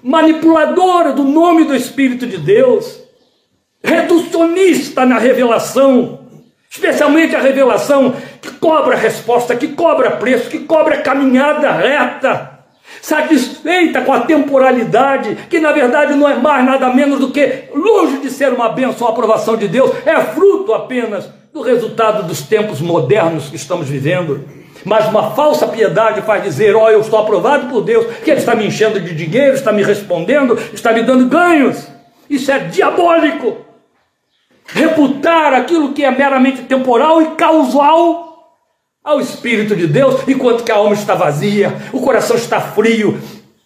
manipuladora do nome do Espírito de Deus, reducionista na revelação, especialmente a revelação que cobra resposta, que cobra preço, que cobra caminhada reta satisfeita com a temporalidade, que na verdade não é mais nada menos do que, longe de ser uma bênção, uma aprovação de Deus, é fruto apenas do resultado dos tempos modernos que estamos vivendo. Mas uma falsa piedade faz dizer: Ó, oh, eu estou aprovado por Deus, que Ele está me enchendo de dinheiro, está me respondendo, está me dando ganhos. Isso é diabólico. Reputar aquilo que é meramente temporal e causal ao Espírito de Deus, enquanto que a alma está vazia, o coração está frio,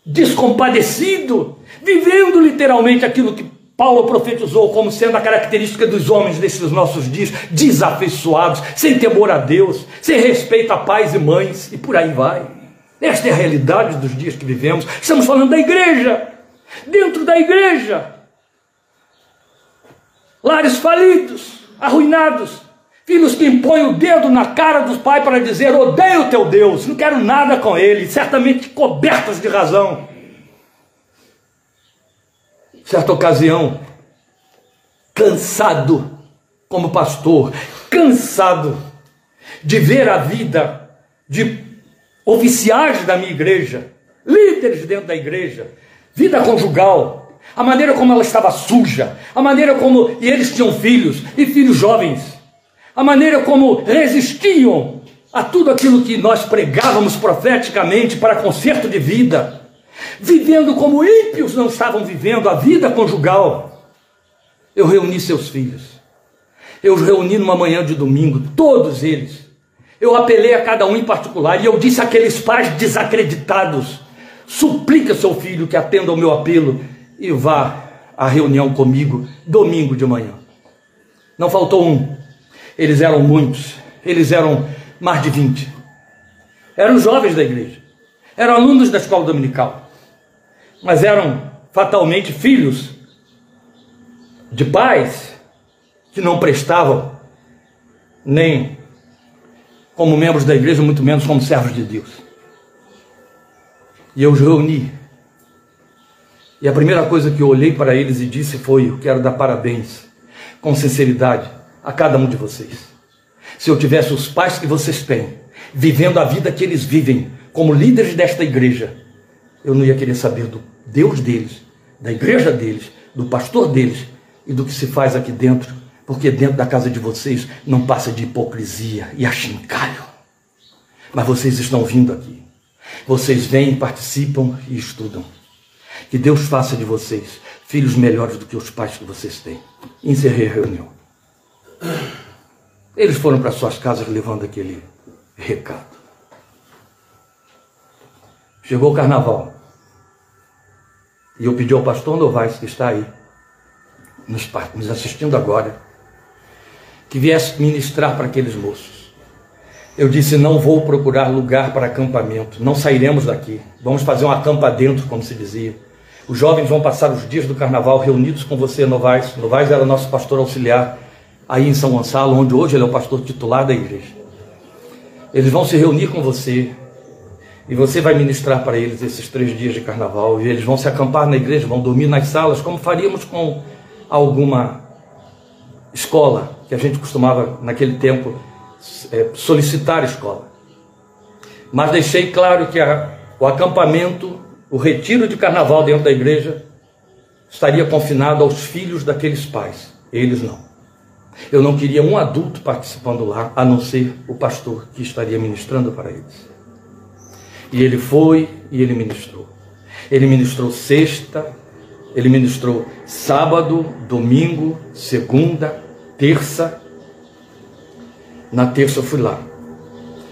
descompadecido, vivendo literalmente aquilo que Paulo profetizou como sendo a característica dos homens desses nossos dias, desafeiçoados, sem temor a Deus, sem respeito a pais e mães, e por aí vai. Esta é a realidade dos dias que vivemos. Estamos falando da igreja, dentro da igreja. Lares falidos, arruinados, Filhos que impõem o dedo na cara dos pais para dizer: odeio teu Deus, não quero nada com ele, certamente cobertas de razão. Certa ocasião, cansado como pastor, cansado de ver a vida de oficiais da minha igreja, líderes dentro da igreja, vida conjugal, a maneira como ela estava suja, a maneira como e eles tinham filhos e filhos jovens a maneira como resistiam a tudo aquilo que nós pregávamos profeticamente para conserto de vida, vivendo como ímpios não estavam vivendo a vida conjugal. Eu reuni seus filhos, eu os reuni numa manhã de domingo, todos eles. Eu apelei a cada um em particular e eu disse àqueles pais desacreditados: suplica seu filho que atenda ao meu apelo e vá à reunião comigo domingo de manhã. Não faltou um. Eles eram muitos, eles eram mais de 20. Eram jovens da igreja, eram alunos da escola dominical, mas eram fatalmente filhos de pais que não prestavam nem como membros da igreja, muito menos como servos de Deus. E eu os reuni. E a primeira coisa que eu olhei para eles e disse foi: Eu quero dar parabéns, com sinceridade, a cada um de vocês. Se eu tivesse os pais que vocês têm, vivendo a vida que eles vivem, como líderes desta igreja, eu não ia querer saber do Deus deles, da igreja deles, do pastor deles e do que se faz aqui dentro, porque dentro da casa de vocês não passa de hipocrisia e achincalho. Mas vocês estão vindo aqui. Vocês vêm, participam e estudam. Que Deus faça de vocês filhos melhores do que os pais que vocês têm. Encerrei a reunião. Eles foram para suas casas levando aquele recado. Chegou o carnaval. E eu pedi ao pastor Novaes, que está aí, nos, assistindo agora, que viesse ministrar para aqueles moços. Eu disse: não vou procurar lugar para acampamento, não sairemos daqui. Vamos fazer um acampa dentro, como se dizia. Os jovens vão passar os dias do carnaval reunidos com você, Novaes. Novaes era nosso pastor auxiliar aí em São Gonçalo, onde hoje ele é o pastor titular da igreja. Eles vão se reunir com você, e você vai ministrar para eles esses três dias de carnaval. E eles vão se acampar na igreja, vão dormir nas salas, como faríamos com alguma escola que a gente costumava, naquele tempo, é, solicitar escola. Mas deixei claro que a, o acampamento, o retiro de carnaval dentro da igreja, estaria confinado aos filhos daqueles pais. Eles não. Eu não queria um adulto participando lá, a não ser o pastor que estaria ministrando para eles. E ele foi e ele ministrou. Ele ministrou sexta, ele ministrou sábado, domingo, segunda, terça. Na terça eu fui lá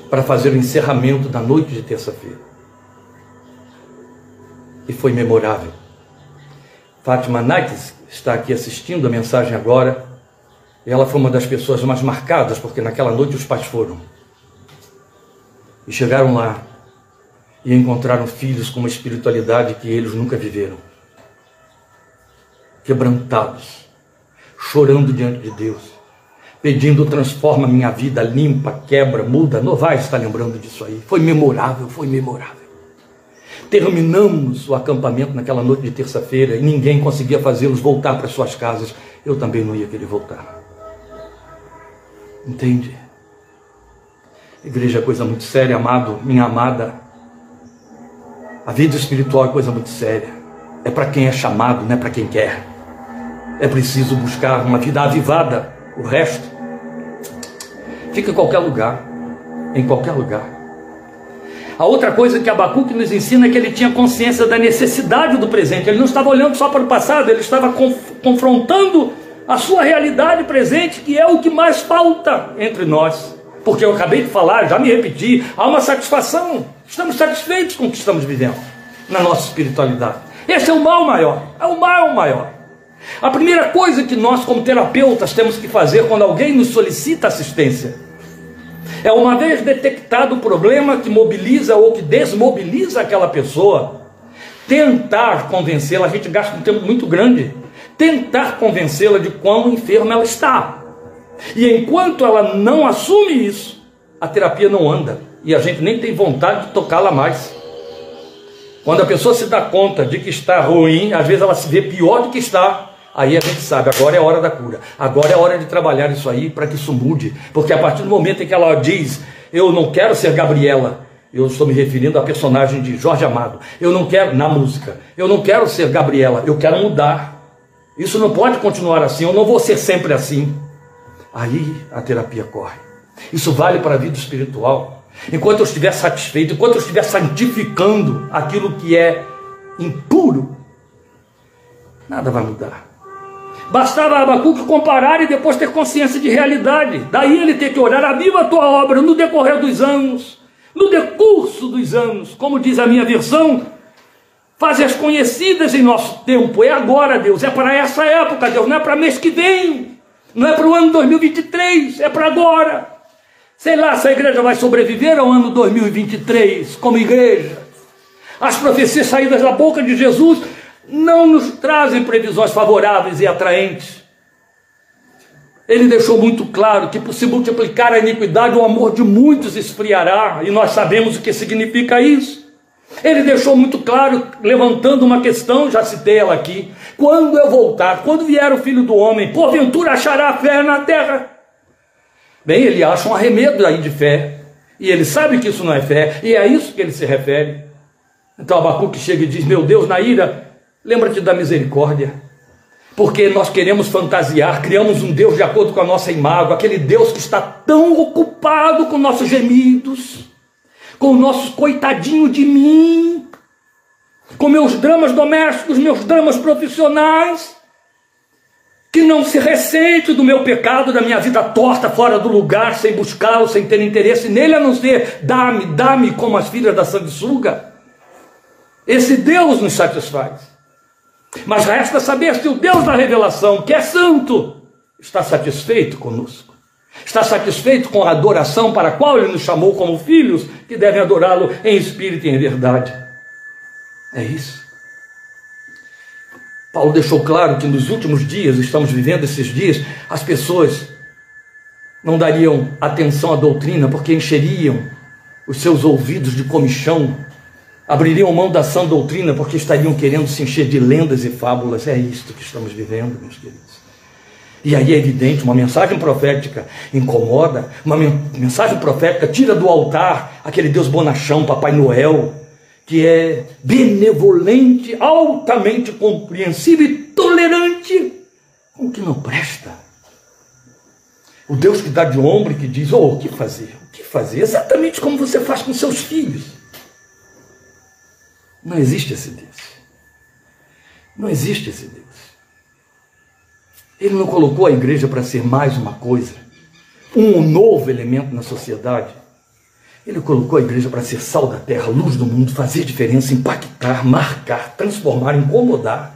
para fazer o encerramento da noite de terça-feira. E foi memorável. Fátima Nights está aqui assistindo a mensagem agora. Ela foi uma das pessoas mais marcadas, porque naquela noite os pais foram. E chegaram lá e encontraram filhos com uma espiritualidade que eles nunca viveram. Quebrantados, chorando diante de Deus, pedindo transforma minha vida, limpa, quebra, muda. Novaes está lembrando disso aí. Foi memorável, foi memorável. Terminamos o acampamento naquela noite de terça-feira e ninguém conseguia fazê-los voltar para suas casas. Eu também não ia querer voltar. Entende? Igreja é coisa muito séria, amado, minha amada. A vida espiritual é coisa muito séria. É para quem é chamado, não é para quem quer. É preciso buscar uma vida avivada. O resto fica em qualquer lugar. Em qualquer lugar. A outra coisa que Abacuque nos ensina é que ele tinha consciência da necessidade do presente. Ele não estava olhando só para o passado, ele estava confrontando a sua realidade presente, que é o que mais falta entre nós. Porque eu acabei de falar, já me repeti, há uma satisfação Estamos satisfeitos com o que estamos vivendo na nossa espiritualidade. Esse é o mal maior. É o mal maior. A primeira coisa que nós, como terapeutas, temos que fazer quando alguém nos solicita assistência é, uma vez detectado o problema que mobiliza ou que desmobiliza aquela pessoa, tentar convencê-la. A gente gasta um tempo muito grande. Tentar convencê-la de quão enferma ela está. E enquanto ela não assume isso, a terapia não anda. E a gente nem tem vontade de tocá-la mais. Quando a pessoa se dá conta de que está ruim, às vezes ela se vê pior do que está, aí a gente sabe, agora é hora da cura, agora é hora de trabalhar isso aí para que isso mude, porque a partir do momento em que ela diz, eu não quero ser Gabriela, eu estou me referindo à personagem de Jorge Amado, eu não quero, na música, eu não quero ser Gabriela, eu quero mudar, isso não pode continuar assim, eu não vou ser sempre assim. Aí a terapia corre. Isso vale para a vida espiritual. Enquanto eu estiver satisfeito, enquanto eu estiver santificando aquilo que é impuro, nada vai mudar. Bastava Abacuque comparar e depois ter consciência de realidade. Daí ele ter que orar, aviva a tua obra no decorrer dos anos, no decurso dos anos, como diz a minha versão, faze as conhecidas em nosso tempo. É agora, Deus, é para essa época, Deus, não é para mês que vem, não é para o ano 2023, é para agora. Sei lá se a igreja vai sobreviver ao ano 2023 como igreja. As profecias saídas da boca de Jesus não nos trazem previsões favoráveis e atraentes. Ele deixou muito claro que por se multiplicar a iniquidade, o amor de muitos esfriará, e nós sabemos o que significa isso. Ele deixou muito claro, levantando uma questão, já citei ela aqui: quando eu voltar, quando vier o filho do homem, porventura achará fé na terra? Bem, ele acha um arremedo aí de fé, e ele sabe que isso não é fé, e é a isso que ele se refere. Então Abacuque chega e diz: Meu Deus, na ira, lembra-te da misericórdia porque nós queremos fantasiar, criamos um Deus de acordo com a nossa imagem, aquele Deus que está tão ocupado com nossos gemidos, com o nosso coitadinho de mim, com meus dramas domésticos, meus dramas profissionais, que não se ressente do meu pecado, da minha vida torta, fora do lugar, sem buscá-lo, sem ter interesse nele, a não ser dá-me, dá-me como as filhas da sanguessuga. Esse Deus nos satisfaz. Mas resta saber se o Deus da revelação, que é santo, está satisfeito conosco. Está satisfeito com a adoração para a qual ele nos chamou como filhos, que devem adorá-lo em espírito e em verdade. É isso. Paulo deixou claro que nos últimos dias, estamos vivendo esses dias, as pessoas não dariam atenção à doutrina porque encheriam os seus ouvidos de comichão abririam mão da sã doutrina porque estariam querendo se encher de lendas e fábulas. É isto que estamos vivendo, meus queridos. E aí é evidente, uma mensagem profética incomoda, uma mensagem profética tira do altar aquele Deus bonachão, Papai Noel, que é benevolente, altamente compreensivo e tolerante com o que não presta. O Deus que dá de ombro que diz: Oh, o que fazer? O que fazer? Exatamente como você faz com seus filhos. Não existe esse Deus. Não existe esse Deus. Ele não colocou a igreja para ser mais uma coisa, um novo elemento na sociedade. Ele colocou a igreja para ser sal da terra, luz do mundo, fazer diferença, impactar, marcar, transformar, incomodar,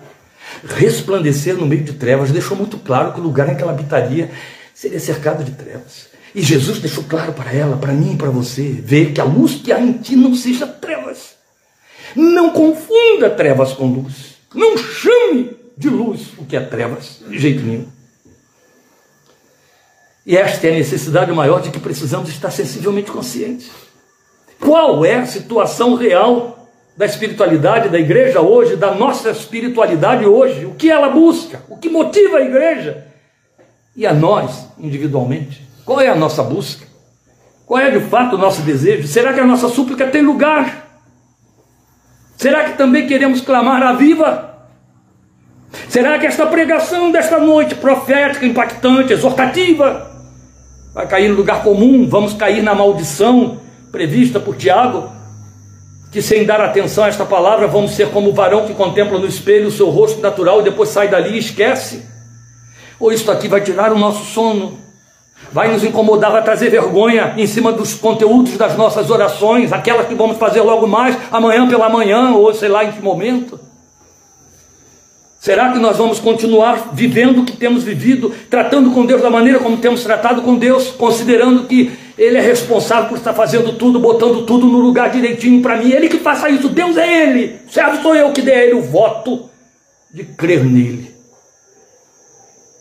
resplandecer no meio de trevas. Deixou muito claro que o lugar em que ela habitaria seria cercado de trevas. E Jesus deixou claro para ela, para mim e para você, ver que a luz que há em ti não seja trevas. Não confunda trevas com luz. Não chame de luz o que é trevas, de jeito nenhum. E esta é a necessidade maior de que precisamos estar sensivelmente conscientes. Qual é a situação real da espiritualidade da igreja hoje, da nossa espiritualidade hoje? O que ela busca? O que motiva a igreja? E a nós, individualmente? Qual é a nossa busca? Qual é de fato o nosso desejo? Será que a nossa súplica tem lugar? Será que também queremos clamar a viva? Será que esta pregação desta noite, profética, impactante, exortativa, vai cair no lugar comum? Vamos cair na maldição prevista por Tiago? Que sem dar atenção a esta palavra, vamos ser como o varão que contempla no espelho o seu rosto natural e depois sai dali e esquece? Ou isto aqui vai tirar o nosso sono? vai nos incomodar, vai trazer vergonha em cima dos conteúdos das nossas orações, aquelas que vamos fazer logo mais, amanhã pela manhã, ou sei lá em que momento. Será que nós vamos continuar vivendo o que temos vivido, tratando com Deus da maneira como temos tratado com Deus, considerando que Ele é responsável por estar fazendo tudo, botando tudo no lugar direitinho para mim? Ele que faça isso, Deus é Ele, servo sou eu que dei a Ele o voto de crer nele.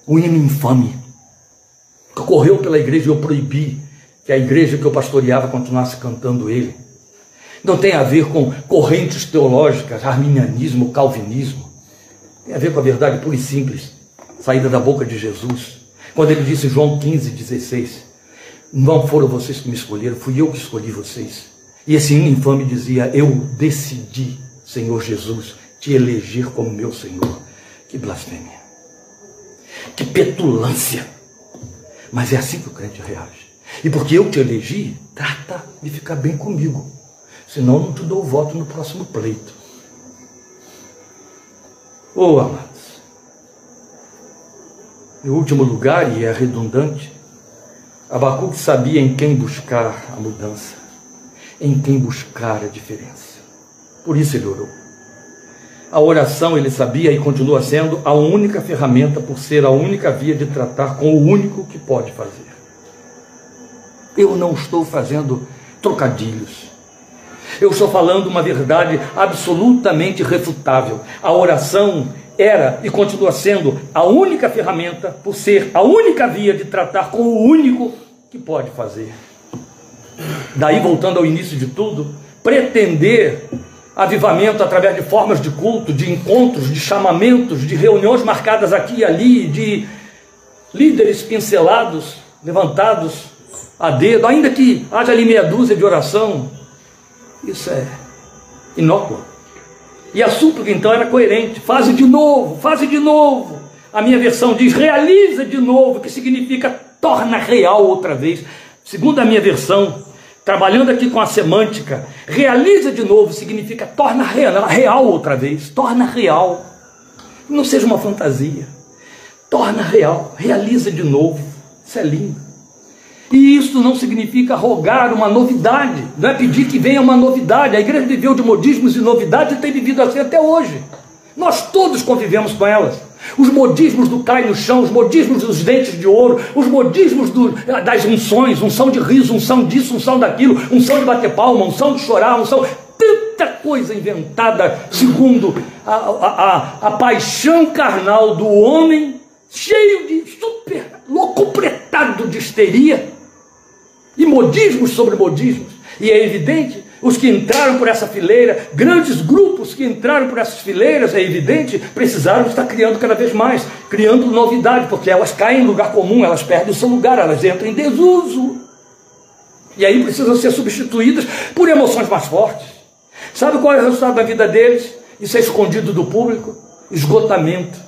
O hino infame correu pela igreja e eu proibi que a igreja que eu pastoreava continuasse cantando ele. Não tem a ver com correntes teológicas, arminianismo, calvinismo. Tem a ver com a verdade pura e simples, saída da boca de Jesus. Quando ele disse, João 15, 16: Não foram vocês que me escolheram, fui eu que escolhi vocês. E esse hino infame dizia: Eu decidi, Senhor Jesus, te eleger como meu Senhor. Que blasfêmia, que petulância. Mas é assim que o crente reage. E porque eu te elegi, trata de ficar bem comigo. Senão não te dou voto no próximo pleito. Oh, amados. Em último lugar, e é redundante, Abacuque sabia em quem buscar a mudança, em quem buscar a diferença. Por isso ele orou. A oração, ele sabia e continua sendo a única ferramenta, por ser a única via de tratar com o único que pode fazer. Eu não estou fazendo trocadilhos. Eu estou falando uma verdade absolutamente refutável. A oração era e continua sendo a única ferramenta, por ser a única via de tratar com o único que pode fazer. Daí, voltando ao início de tudo, pretender avivamento através de formas de culto, de encontros, de chamamentos, de reuniões marcadas aqui e ali, de líderes pincelados, levantados a dedo, ainda que haja ali meia dúzia de oração, isso é inócuo. E a súplica então era coerente: faze de novo, faze de novo. A minha versão diz realiza de novo, que significa torna real outra vez. Segundo a minha versão, trabalhando aqui com a semântica, realiza de novo significa torna real, real outra vez, torna real. Não seja uma fantasia. Torna real, realiza de novo. Isso é lindo. E isso não significa rogar uma novidade, não é pedir que venha uma novidade. A igreja viveu de modismos e novidades e tem vivido assim até hoje. Nós todos convivemos com elas. Os modismos do cai no chão, os modismos dos dentes de ouro, os modismos do, das unções, unção de riso, unção disso, unção daquilo, unção de bater palma, unção de chorar, unção. Tanta coisa inventada segundo a, a, a, a paixão carnal do homem, cheio de super locupletado de histeria e modismos sobre modismos. E é evidente, os que entraram por essa fileira, grandes grupos que entraram por essas fileiras, é evidente, precisaram estar criando cada vez mais, criando novidade, porque elas caem em lugar comum, elas perdem o seu lugar, elas entram em desuso. E aí precisam ser substituídas por emoções mais fortes. Sabe qual é o resultado da vida deles? Isso é escondido do público: esgotamento,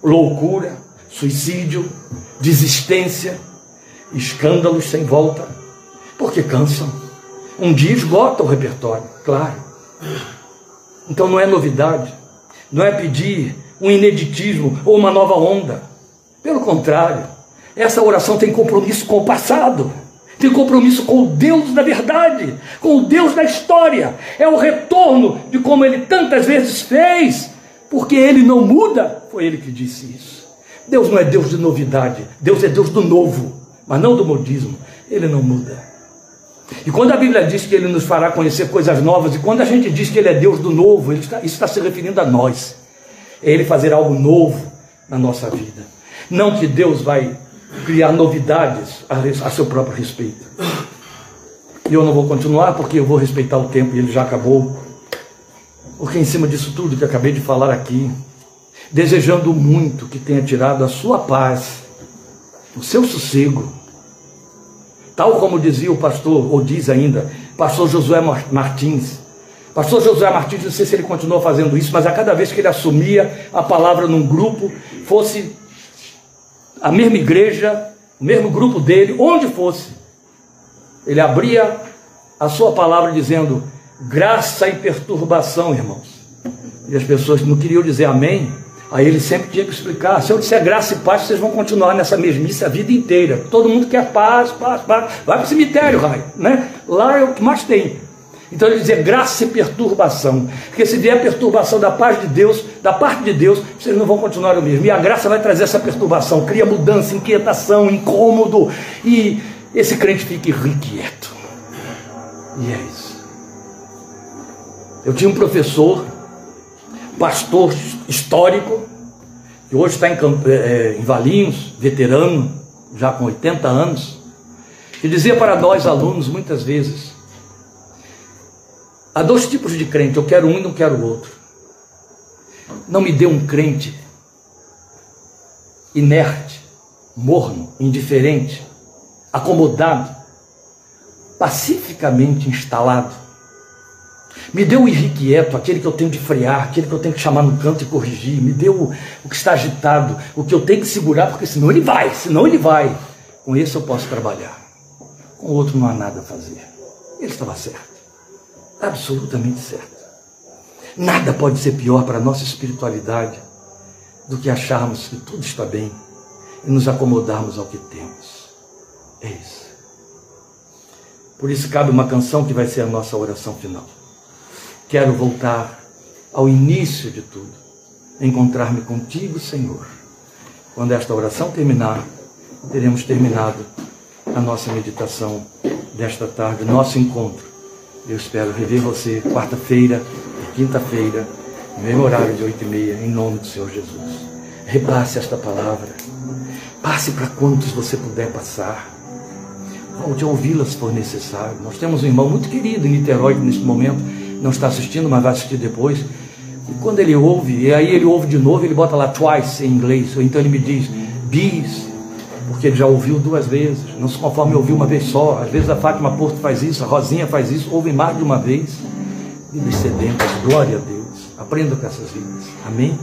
loucura, suicídio, desistência, escândalos sem volta porque cansam. Um dia esgota o repertório, claro. Então não é novidade, não é pedir um ineditismo ou uma nova onda. Pelo contrário, essa oração tem compromisso com o passado, tem compromisso com o Deus da verdade, com o Deus da história. É o retorno de como ele tantas vezes fez, porque ele não muda. Foi ele que disse isso. Deus não é Deus de novidade, Deus é Deus do novo, mas não do modismo. Ele não muda. E quando a Bíblia diz que Ele nos fará conhecer coisas novas, e quando a gente diz que Ele é Deus do novo, está, isso está se referindo a nós. É Ele fazer algo novo na nossa vida. Não que Deus vai criar novidades a, a seu próprio respeito. E eu não vou continuar porque eu vou respeitar o tempo e ele já acabou. Porque em cima disso tudo que acabei de falar aqui, desejando muito que tenha tirado a sua paz, o seu sossego, Tal como dizia o pastor, ou diz ainda, pastor Josué Martins. Pastor Josué Martins, não sei se ele continuou fazendo isso, mas a cada vez que ele assumia a palavra num grupo, fosse a mesma igreja, o mesmo grupo dele, onde fosse, ele abria a sua palavra dizendo graça e perturbação, irmãos. E as pessoas não queriam dizer amém, Aí ele sempre tinha que explicar: se eu disser graça e paz, vocês vão continuar nessa mesmice a vida inteira. Todo mundo quer paz, paz, paz. Vai para o cemitério, Rai, né? Lá é o que mais tem. Então ele dizia graça e perturbação. Porque se vier perturbação da paz de Deus, da parte de Deus, vocês não vão continuar o mesmo. E a graça vai trazer essa perturbação, cria mudança, inquietação, incômodo. E esse crente fica irrequieto. E é isso. Eu tinha um professor pastor histórico, que hoje está em, é, em Valinhos, veterano, já com 80 anos, que dizia para nós alunos muitas vezes: há dois tipos de crente, eu quero um e não quero o outro. Não me dê um crente inerte, morno, indiferente, acomodado, pacificamente instalado me deu o irrequieto, aquele que eu tenho de frear, aquele que eu tenho que chamar no canto e corrigir. Me deu o, que está agitado, o que eu tenho que segurar, porque senão ele vai, senão ele vai. Com esse eu posso trabalhar. Com o outro não há nada a fazer. Ele estava certo. Absolutamente certo. Nada pode ser pior para a nossa espiritualidade do que acharmos que tudo está bem e nos acomodarmos ao que temos. É isso. Por isso cabe uma canção que vai ser a nossa oração final. Quero voltar ao início de tudo, encontrar-me contigo, Senhor. Quando esta oração terminar, teremos terminado a nossa meditação desta tarde, nosso encontro. Eu espero rever você quarta-feira e quinta-feira, no mesmo horário de 8 e meia, em nome do Senhor Jesus. Repasse esta palavra. Passe para quantos você puder passar. Volte a ouvi-la se for necessário. Nós temos um irmão muito querido em Niterói neste momento não está assistindo, mas vai assistir depois. E quando ele ouve, e aí ele ouve de novo, ele bota lá twice em inglês, ou então ele me diz bis, porque ele já ouviu duas vezes, não se conforme ouvir uma vez só. Às vezes a Fátima Porto faz isso, a Rosinha faz isso, ouve mais de uma vez. Vidas sedentas, glória a Deus. Aprenda com essas vidas. Amém?